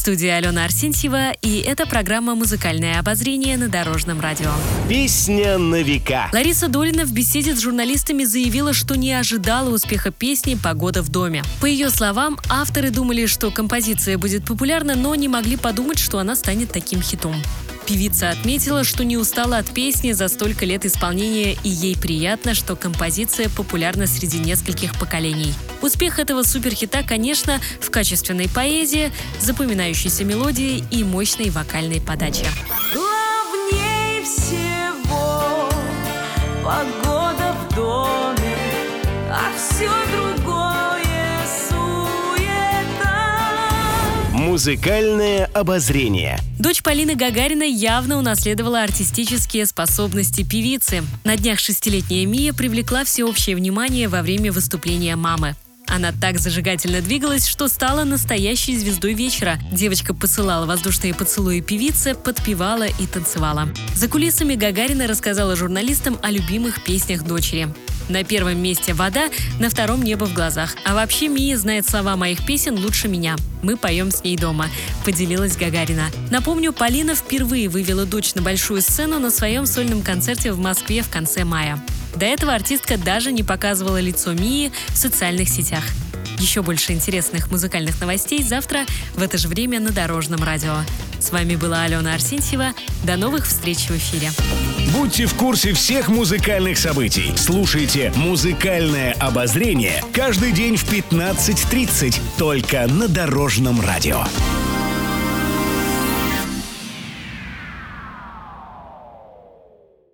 Студии Алена Арсентьева, и это программа «Музыкальное обозрение» на Дорожном радио. Песня на века. Лариса Долина в беседе с журналистами заявила, что не ожидала успеха песни «Погода в доме». По ее словам, авторы думали, что композиция будет популярна, но не могли подумать, что она станет таким хитом. Певица отметила, что не устала от песни за столько лет исполнения, и ей приятно, что композиция популярна среди нескольких поколений. Успех этого суперхита, конечно, в качественной поэзии, запоминающейся мелодии и мощной вокальной подаче. Главнее всего погода в доме, а все другое Музыкальное обозрение. Дочь Полины Гагарина явно унаследовала артистические способности певицы. На днях шестилетняя Мия привлекла всеобщее внимание во время выступления мамы. Она так зажигательно двигалась, что стала настоящей звездой вечера. Девочка посылала воздушные поцелуи певице, подпевала и танцевала. За кулисами Гагарина рассказала журналистам о любимых песнях дочери. На первом месте «Вода», на втором «Небо в глазах». А вообще Мия знает слова моих песен лучше меня. Мы поем с ней дома, поделилась Гагарина. Напомню, Полина впервые вывела дочь на большую сцену на своем сольном концерте в Москве в конце мая. До этого артистка даже не показывала лицо Мии в социальных сетях. Еще больше интересных музыкальных новостей завтра в это же время на Дорожном радио. С вами была Алена Арсентьева. До новых встреч в эфире. Будьте в курсе всех музыкальных событий. Слушайте «Музыкальное обозрение» каждый день в 15.30 только на Дорожном радио.